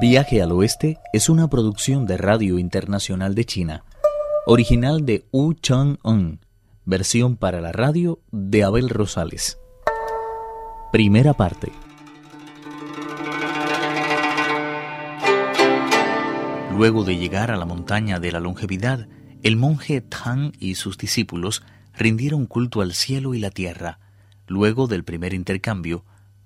Viaje al Oeste es una producción de Radio Internacional de China, original de Wu Chang-un, versión para la radio de Abel Rosales. Primera parte. Luego de llegar a la montaña de la longevidad, el monje Tang y sus discípulos rindieron culto al cielo y la tierra. Luego del primer intercambio,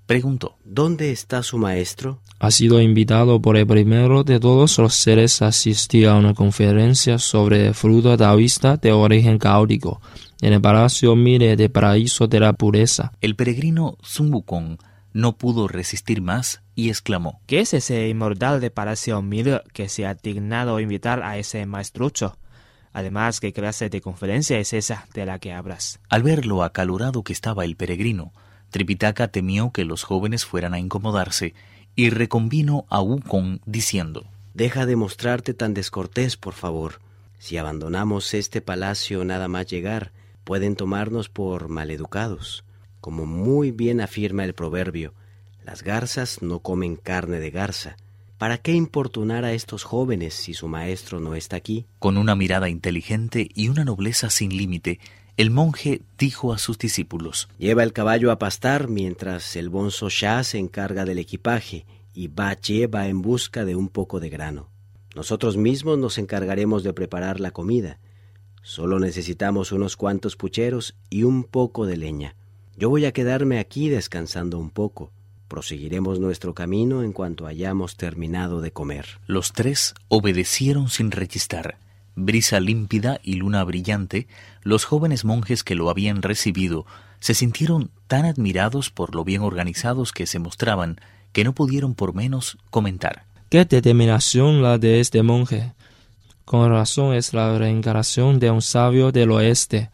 preguntó, ¿Dónde está su maestro? Ha sido invitado por el primero de todos los seres a asistir a una conferencia sobre el fruto taoísta de origen caótico en el Palacio Mire de Paraíso de la Pureza. El peregrino Sun Wukong no pudo resistir más y exclamó, ¿Qué es ese inmortal de Palacio Mire que se ha dignado invitar a ese maestrucho? Además, ¿qué clase de conferencia es esa de la que hablas? Al ver lo acalorado que estaba el peregrino, Tripitaka temió que los jóvenes fueran a incomodarse y reconvino a Wukong diciendo, Deja de mostrarte tan descortés, por favor. Si abandonamos este palacio nada más llegar, pueden tomarnos por maleducados. Como muy bien afirma el proverbio, las garzas no comen carne de garza. ¿Para qué importunar a estos jóvenes si su maestro no está aquí? Con una mirada inteligente y una nobleza sin límite, el monje dijo a sus discípulos, Lleva el caballo a pastar mientras el bonzo Shah se encarga del equipaje y Bache va en busca de un poco de grano. Nosotros mismos nos encargaremos de preparar la comida. Solo necesitamos unos cuantos pucheros y un poco de leña. Yo voy a quedarme aquí descansando un poco. Proseguiremos nuestro camino en cuanto hayamos terminado de comer. Los tres obedecieron sin rechistar. Brisa límpida y luna brillante, los jóvenes monjes que lo habían recibido se sintieron tan admirados por lo bien organizados que se mostraban que no pudieron por menos comentar. ¡Qué determinación la de este monje! Con razón es la reencarnación de un sabio del oeste.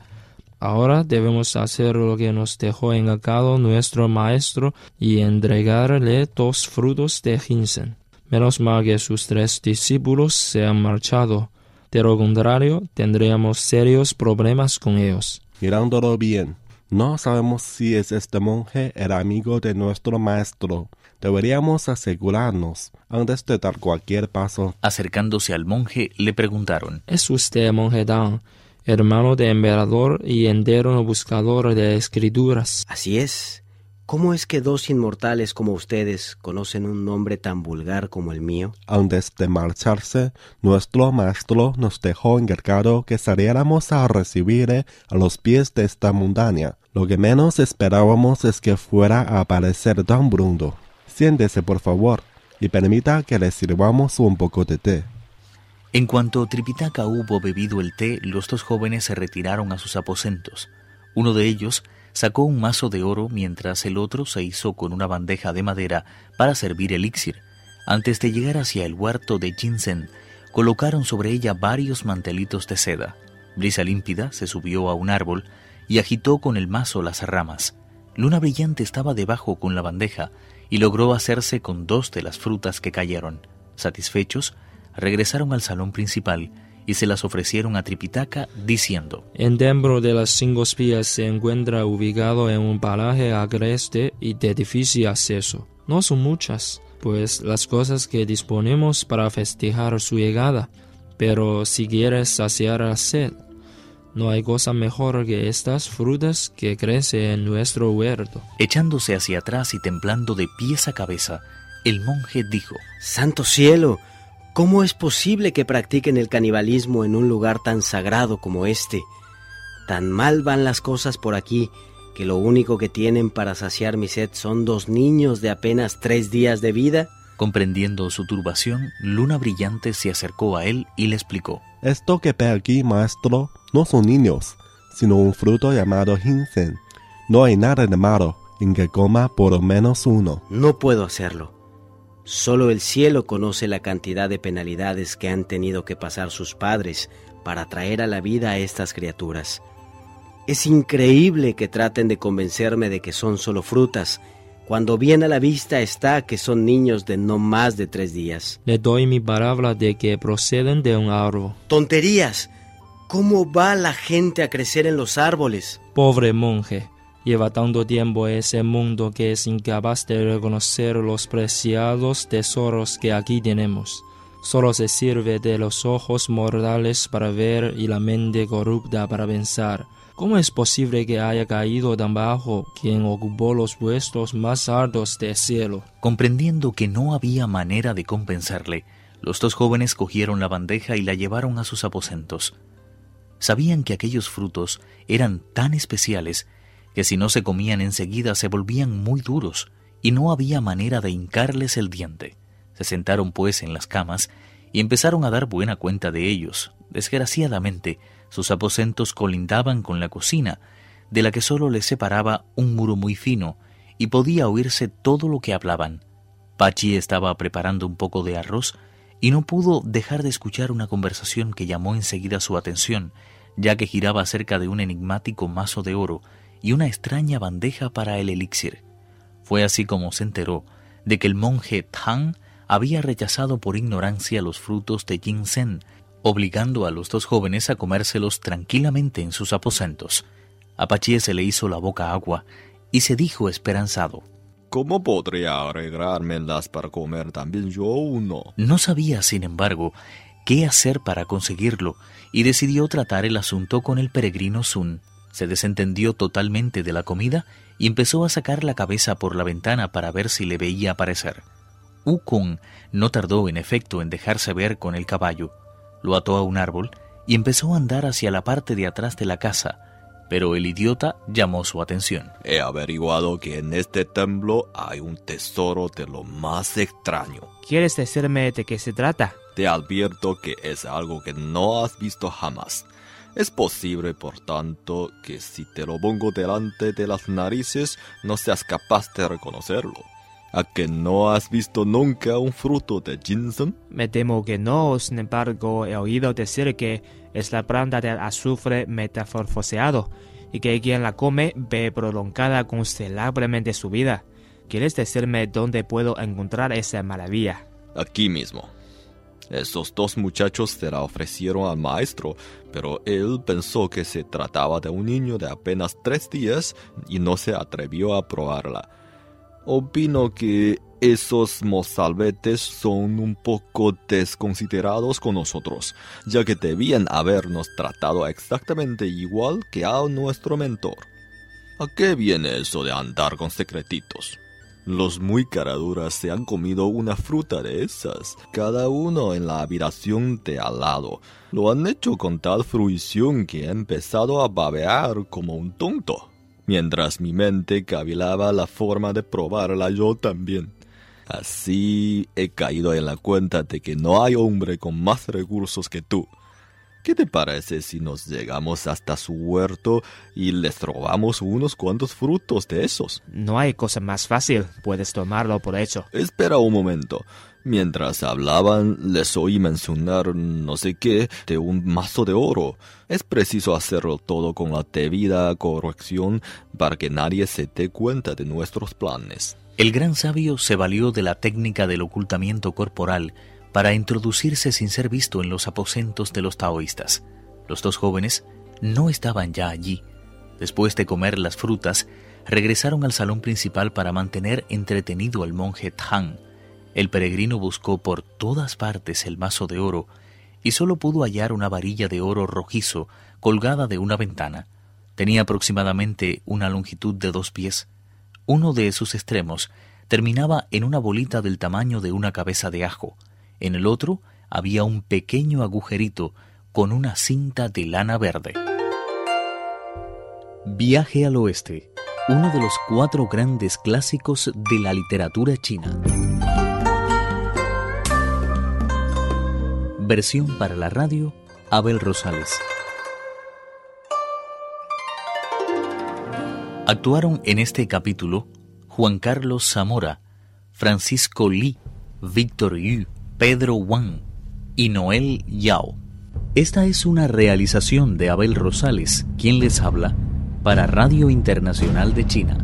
Ahora debemos hacer lo que nos dejó encargado nuestro maestro y entregarle dos frutos de ginseng. Menos mal que sus tres discípulos se han marchado. De lo contrario, tendríamos serios problemas con ellos. Mirándolo bien, no sabemos si es este monje el amigo de nuestro maestro. Deberíamos asegurarnos antes de dar cualquier paso. Acercándose al monje, le preguntaron, ¿Es usted monje Dan, hermano de emperador y entero buscador de escrituras? Así es. ¿Cómo es que dos inmortales como ustedes conocen un nombre tan vulgar como el mío? Antes de marcharse, nuestro maestro nos dejó encargado que saliéramos a recibirle a los pies de esta montaña. Lo que menos esperábamos es que fuera a aparecer tan pronto. Siéntese, por favor, y permita que le sirvamos un poco de té. En cuanto Tripitaka hubo bebido el té, los dos jóvenes se retiraron a sus aposentos. Uno de ellos sacó un mazo de oro mientras el otro se hizo con una bandeja de madera para servir elixir. Antes de llegar hacia el huerto de ginseng, colocaron sobre ella varios mantelitos de seda. Brisa límpida se subió a un árbol y agitó con el mazo las ramas. Luna brillante estaba debajo con la bandeja y logró hacerse con dos de las frutas que cayeron. Satisfechos, regresaron al salón principal y se las ofrecieron a Tripitaka diciendo, El templo de las cinco espías se encuentra ubicado en un paraje agreste y de difícil acceso. No son muchas, pues las cosas que disponemos para festejar su llegada, pero si quieres saciar la sed, no hay cosa mejor que estas frutas que crecen en nuestro huerto. Echándose hacia atrás y temblando de pies a cabeza, el monje dijo, ¡Santo cielo! ¿Cómo es posible que practiquen el canibalismo en un lugar tan sagrado como este? Tan mal van las cosas por aquí que lo único que tienen para saciar mi sed son dos niños de apenas tres días de vida. Comprendiendo su turbación, Luna Brillante se acercó a él y le explicó. Esto que ve aquí, maestro, no son niños, sino un fruto llamado ginseng. No hay nada de malo en que coma por lo menos uno. No puedo hacerlo. Solo el cielo conoce la cantidad de penalidades que han tenido que pasar sus padres para traer a la vida a estas criaturas. Es increíble que traten de convencerme de que son solo frutas, cuando bien a la vista está que son niños de no más de tres días. Le doy mi palabra de que proceden de un árbol. ¡Tonterías! ¿Cómo va la gente a crecer en los árboles? Pobre monje, Lleva tanto tiempo ese mundo que es incapaz de reconocer los preciados tesoros que aquí tenemos. Solo se sirve de los ojos mortales para ver y la mente corrupta para pensar. ¿Cómo es posible que haya caído tan bajo quien ocupó los puestos más altos del cielo? Comprendiendo que no había manera de compensarle, los dos jóvenes cogieron la bandeja y la llevaron a sus aposentos. Sabían que aquellos frutos eran tan especiales que si no se comían enseguida se volvían muy duros y no había manera de hincarles el diente. Se sentaron pues en las camas y empezaron a dar buena cuenta de ellos. Desgraciadamente, sus aposentos colindaban con la cocina, de la que sólo les separaba un muro muy fino, y podía oírse todo lo que hablaban. Pachi estaba preparando un poco de arroz y no pudo dejar de escuchar una conversación que llamó enseguida su atención, ya que giraba acerca de un enigmático mazo de oro y una extraña bandeja para el elixir. Fue así como se enteró de que el monje Tang había rechazado por ignorancia los frutos de ginseng, obligando a los dos jóvenes a comérselos tranquilamente en sus aposentos. A se le hizo la boca agua y se dijo esperanzado. ¿Cómo podría arreglármelas para comer también yo uno? No sabía, sin embargo, qué hacer para conseguirlo y decidió tratar el asunto con el peregrino Sun se desentendió totalmente de la comida y empezó a sacar la cabeza por la ventana para ver si le veía aparecer. Ukon no tardó en efecto en dejarse ver con el caballo. Lo ató a un árbol y empezó a andar hacia la parte de atrás de la casa, pero el idiota llamó su atención. He averiguado que en este templo hay un tesoro de lo más extraño. ¿Quieres decirme de qué se trata? Te advierto que es algo que no has visto jamás. Es posible, por tanto, que si te lo pongo delante de las narices no seas capaz de reconocerlo. ¿A que no has visto nunca un fruto de ginseng? Me temo que no, sin embargo, he oído decir que es la planta del azufre metamorfoseado y que quien la come ve prolongada considerablemente su vida. ¿Quieres decirme dónde puedo encontrar esa maravilla? Aquí mismo. Esos dos muchachos se la ofrecieron al maestro, pero él pensó que se trataba de un niño de apenas tres días y no se atrevió a probarla. Opino que esos mozalbetes son un poco desconsiderados con nosotros, ya que debían habernos tratado exactamente igual que a nuestro mentor. ¿A qué viene eso de andar con secretitos? Los muy caraduras se han comido una fruta de esas, cada uno en la habitación de al lado. Lo han hecho con tal fruición que he empezado a babear como un tonto, mientras mi mente cavilaba la forma de probarla yo también. Así he caído en la cuenta de que no hay hombre con más recursos que tú. ¿Qué te parece si nos llegamos hasta su huerto y les robamos unos cuantos frutos de esos? No hay cosa más fácil, puedes tomarlo por hecho. Espera un momento. Mientras hablaban, les oí mencionar no sé qué de un mazo de oro. Es preciso hacerlo todo con la debida corrección para que nadie se dé cuenta de nuestros planes. El gran sabio se valió de la técnica del ocultamiento corporal para introducirse sin ser visto en los aposentos de los taoístas. Los dos jóvenes no estaban ya allí. Después de comer las frutas, regresaron al salón principal para mantener entretenido al monje Tang. El peregrino buscó por todas partes el mazo de oro y solo pudo hallar una varilla de oro rojizo colgada de una ventana. Tenía aproximadamente una longitud de dos pies. Uno de sus extremos terminaba en una bolita del tamaño de una cabeza de ajo. En el otro había un pequeño agujerito con una cinta de lana verde. Viaje al oeste, uno de los cuatro grandes clásicos de la literatura china. Versión para la radio, Abel Rosales. Actuaron en este capítulo Juan Carlos Zamora, Francisco Li, Víctor Yu, Pedro Wang y Noel Yao. Esta es una realización de Abel Rosales, quien les habla, para Radio Internacional de China.